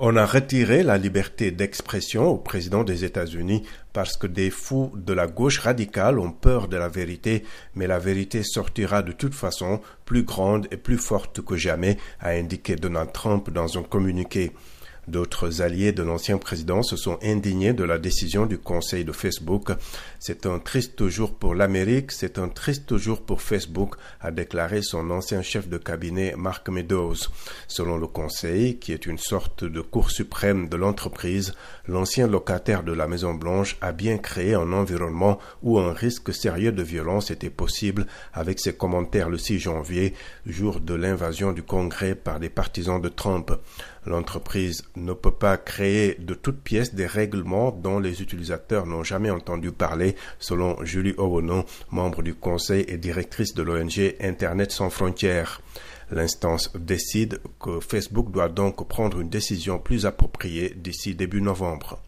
On a retiré la liberté d'expression au président des États-Unis parce que des fous de la gauche radicale ont peur de la vérité, mais la vérité sortira de toute façon plus grande et plus forte que jamais, a indiqué Donald Trump dans un communiqué. D'autres alliés de l'ancien président se sont indignés de la décision du conseil de Facebook. C'est un triste jour pour l'Amérique, c'est un triste jour pour Facebook, a déclaré son ancien chef de cabinet Mark Meadows. Selon le conseil, qui est une sorte de cour suprême de l'entreprise, l'ancien locataire de la Maison Blanche a bien créé un environnement où un risque sérieux de violence était possible avec ses commentaires le 6 janvier, jour de l'invasion du Congrès par des partisans de Trump. L'entreprise ne peut pas créer de toutes pièces des règlements dont les utilisateurs n'ont jamais entendu parler, selon Julie Owono, membre du conseil et directrice de l'ONG Internet sans frontières. L'instance décide que Facebook doit donc prendre une décision plus appropriée d'ici début novembre.